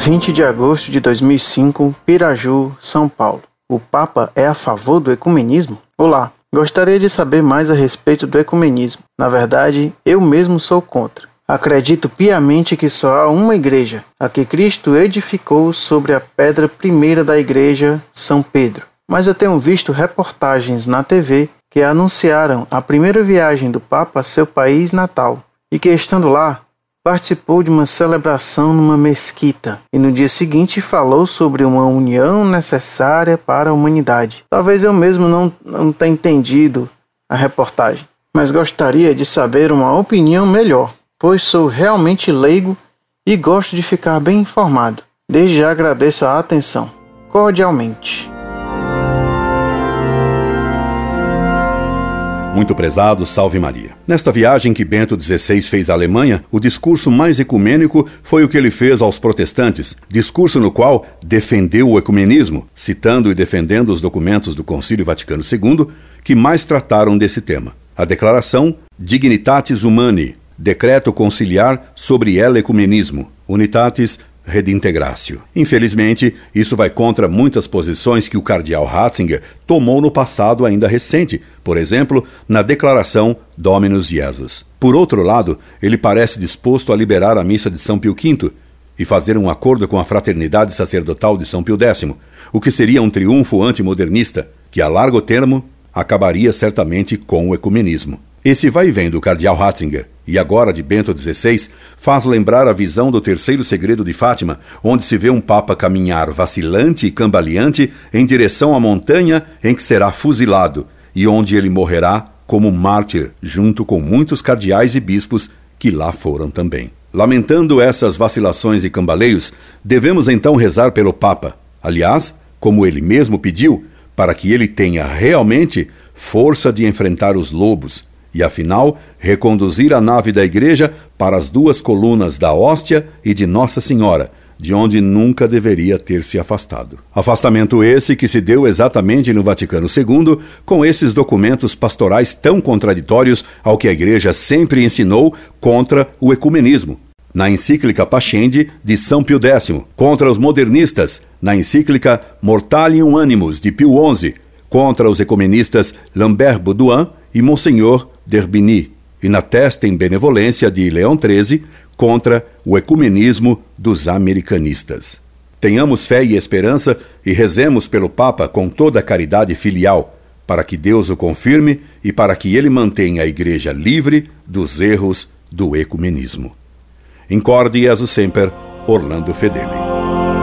20 de agosto de 2005, Piraju, São Paulo. O Papa é a favor do ecumenismo? Olá, gostaria de saber mais a respeito do ecumenismo. Na verdade, eu mesmo sou contra. Acredito piamente que só há uma igreja, a que Cristo edificou sobre a pedra primeira da igreja, São Pedro. Mas eu tenho visto reportagens na TV que anunciaram a primeira viagem do Papa a seu país natal e que, estando lá, participou de uma celebração numa mesquita e no dia seguinte falou sobre uma união necessária para a humanidade. Talvez eu mesmo não, não tenha entendido a reportagem, mas gostaria de saber uma opinião melhor, pois sou realmente leigo e gosto de ficar bem informado. Desde já agradeço a atenção. Cordialmente. Muito prezado, salve Maria. Nesta viagem que Bento XVI fez à Alemanha, o discurso mais ecumênico foi o que ele fez aos protestantes, discurso no qual defendeu o ecumenismo, citando e defendendo os documentos do Concílio Vaticano II que mais trataram desse tema. A declaração Dignitatis Humani, decreto conciliar sobre el ecumenismo, Unitatis redintegratio. Infelizmente, isso vai contra muitas posições que o cardeal Ratzinger tomou no passado ainda recente, por exemplo, na declaração Dominus Jesus. Por outro lado, ele parece disposto a liberar a missa de São Pio V e fazer um acordo com a fraternidade sacerdotal de São Pio X, o que seria um triunfo antimodernista, que a largo termo acabaria certamente com o ecumenismo. Esse vai e vem do cardeal Ratzinger e agora de Bento XVI faz lembrar a visão do terceiro segredo de Fátima, onde se vê um papa caminhar vacilante e cambaleante em direção à montanha em que será fuzilado e onde ele morrerá como mártir, junto com muitos cardeais e bispos que lá foram também. Lamentando essas vacilações e cambaleios, devemos então rezar pelo Papa. Aliás, como ele mesmo pediu, para que ele tenha realmente força de enfrentar os lobos e, afinal, reconduzir a nave da igreja para as duas colunas da hóstia e de Nossa Senhora, de onde nunca deveria ter se afastado. Afastamento esse que se deu exatamente no Vaticano II, com esses documentos pastorais tão contraditórios ao que a Igreja sempre ensinou contra o ecumenismo. Na encíclica Pascendi de São Pio X, contra os modernistas, na encíclica Mortalium Animus de Pio XI, contra os ecumenistas Lambert Baudouin e Monsenhor d'Herbigny, e na testa em benevolência de Leão XIII contra o ecumenismo dos americanistas. Tenhamos fé e esperança e rezemos pelo Papa com toda a caridade filial, para que Deus o confirme e para que ele mantenha a Igreja livre dos erros do ecumenismo. Incorde Jesus Semper, Orlando Fedeli.